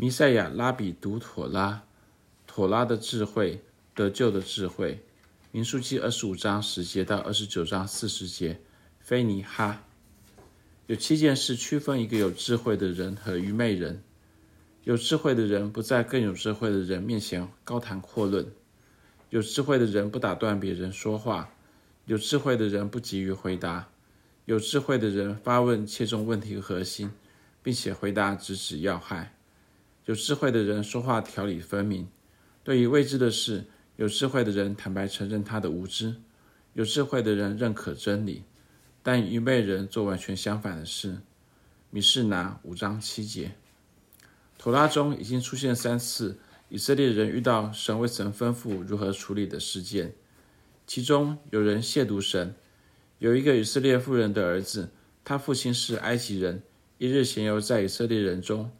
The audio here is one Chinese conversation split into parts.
弥赛亚拉比读妥拉，妥拉的智慧，得救的智慧。民数记二十五章十节到二十九章四十节。菲尼哈。有七件事区分一个有智慧的人和愚昧人。有智慧的人不在更有智慧的人面前高谈阔论。有智慧的人不打断别人说话。有智慧的人不急于回答。有智慧的人发问切中问题核心，并且回答直指要害。有智慧的人说话条理分明，对于未知的事，有智慧的人坦白承认他的无知；有智慧的人认可真理，但愚昧人做完全相反的事。米士拿五章七节。妥拉中已经出现三次以色列人遇到神未曾吩咐如何处理的事件，其中有人亵渎神，有一个以色列妇人的儿子，他父亲是埃及人，一日闲游在以色列人中。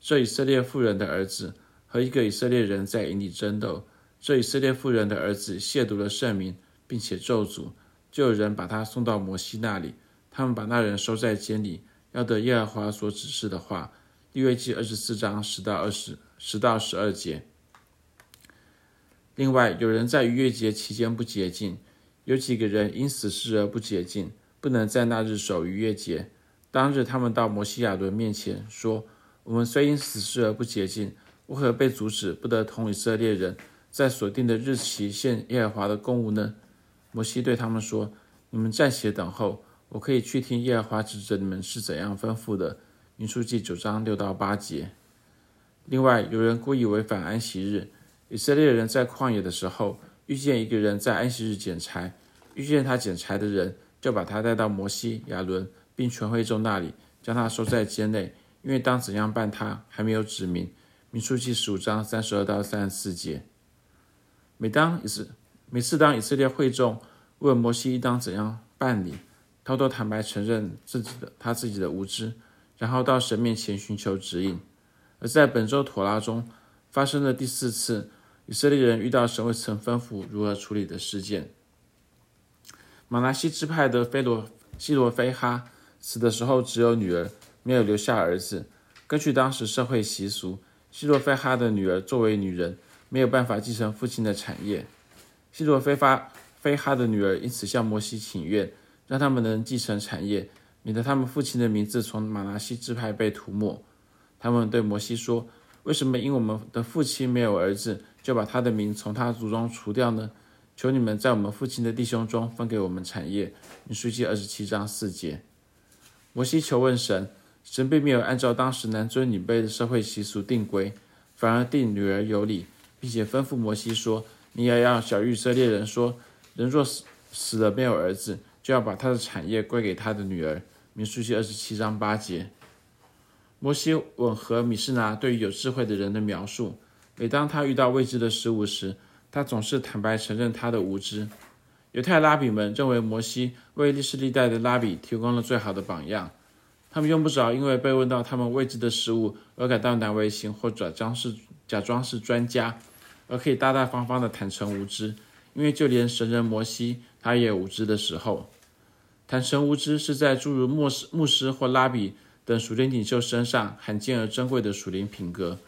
这以色列妇人的儿子和一个以色列人在营里争斗，这以色列妇人的儿子亵渎了圣名，并且咒诅，就有人把他送到摩西那里，他们把那人收在监里，要得耶和华所指示的话。利未记二十四章十到二十十到十二节。另外，有人在逾越节期间不洁净，有几个人因死事而不洁净，不能在那日守逾越节。当日，他们到摩西亚伦面前说。我们虽因死事而不洁净，为何被阻止不得同以色列人在所定的日期献耶和华的供物呢？摩西对他们说：“你们暂且等候，我可以去听耶和华指着你们是怎样吩咐的。”民数记九章六到八节。另外，有人故意违反安息日。以色列人在旷野的时候，遇见一个人在安息日捡柴，遇见他捡柴的人，就把他带到摩西、亚伦并全会众那里，将他收在监内。因为当怎样办他还没有指明，民数记十五章三十二到三十四节。每当一次，每次当以色列会众问摩西应当怎样办理，他都坦白承认自己的他自己的无知，然后到神面前寻求指引。而在本周妥拉中发生的第四次，以色列人遇到神未曾吩咐如何处理的事件。玛拿西支派的菲罗西罗非哈死的时候只有女儿。没有留下儿子。根据当时社会习俗，希洛菲哈的女儿作为女人，没有办法继承父亲的产业。希洛菲哈非哈的女儿因此向摩西请愿，让他们能继承产业，免得他们父亲的名字从马拿西支派被涂抹。他们对摩西说：“为什么因我们的父亲没有儿子，就把他的名从他族中除掉呢？求你们在我们父亲的弟兄中分给我们产业。”民数记二十七章四节。摩西求问神。神并没有按照当时男尊女卑的社会习俗定规，反而定女儿有理，并且吩咐摩西说：“你也要晓諭以色列人说，人若死死了没有儿子，就要把他的产业归给他的女儿。”民数记二十七章八节。摩西吻合米士拿对于有智慧的人的描述，每当他遇到未知的事物时，他总是坦白承认他的无知。犹太拉比们认为摩西为历世历代的拉比提供了最好的榜样。他们用不着因为被问到他们未知的事物而感到难为情，或者装是假装是专家，而可以大大方方的坦诚无知。因为就连神人摩西，他也无知的时候。坦诚无知是在诸如牧师、牧师或拉比等属灵领袖身上罕见而珍贵的属灵品格。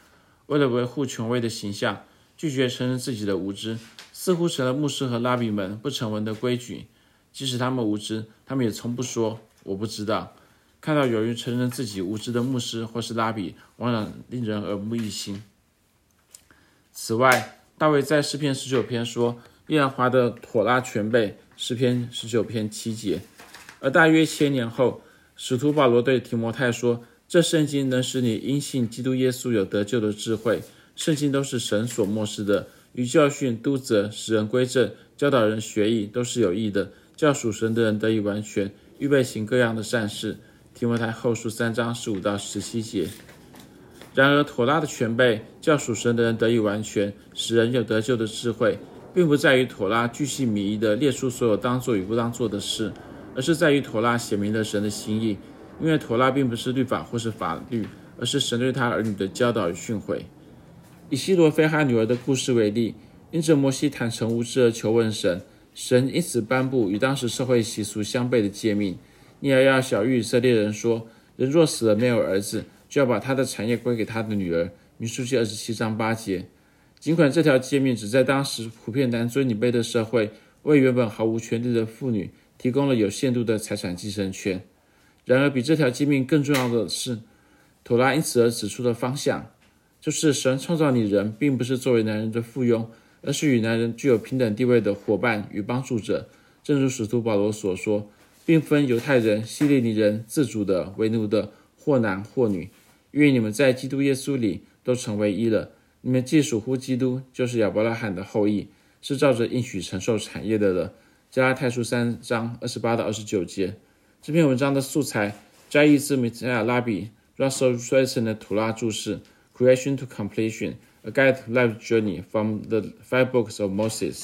为了维护权威的形象，拒绝承认自己的无知，似乎成了牧师和拉比们不成文的规矩。即使他们无知，他们也从不说“我不知道”。看到有人承认自己无知的牧师或是拉比，往往令人耳目一新。此外，大卫在诗篇十九篇说：“耶和华的妥拉全备。”诗篇十九篇七节。而大约千年后，使徒保罗对提摩太说：“这圣经能使你因信基督耶稣有得救的智慧。圣经都是神所默示的，与教训、督责、使人归正、教导人学义，都是有益的，叫属神的人得以完全，预备行各样的善事。”提摩太后书三章十五到十七节。然而，妥拉的全备，叫属神的人得以完全，使人有得救的智慧，并不在于妥拉巨细靡遗地列出所有当做与不当做的事，而是在于妥拉写明了神的心意。因为妥拉并不是律法或是法律，而是神对他儿女的教导与训诲。以西罗非哈女儿的故事为例，因着摩西坦诚无知而求问神，神因此颁布与当时社会习俗相悖的诫命。你也要小于以色列人说：人若死了没有儿子，就要把他的产业归给他的女儿。民数记二十七章八节。尽管这条诫命只在当时普遍男尊女卑的社会，为原本毫无权利的妇女提供了有限度的财产继承权，然而比这条诫命更重要的是，妥拉因此而指出的方向，就是神创造你人，并不是作为男人的附庸，而是与男人具有平等地位的伙伴与帮助者。正如使徒保罗所说，并分犹太人、希利尼人、自主的、为奴的，或男或女，因为你们在基督耶稣里都成为一了。你们既属乎基督，就是亚伯拉罕的后裔，是照着应许承受产业的了。加拉太书三章二十八到二十九节。这篇文章的素材摘译自米塞亚拉比 Russell Swenson 的妥拉注释《Creation to Completion: A Guide to Life Journey from the Five Books of Moses》。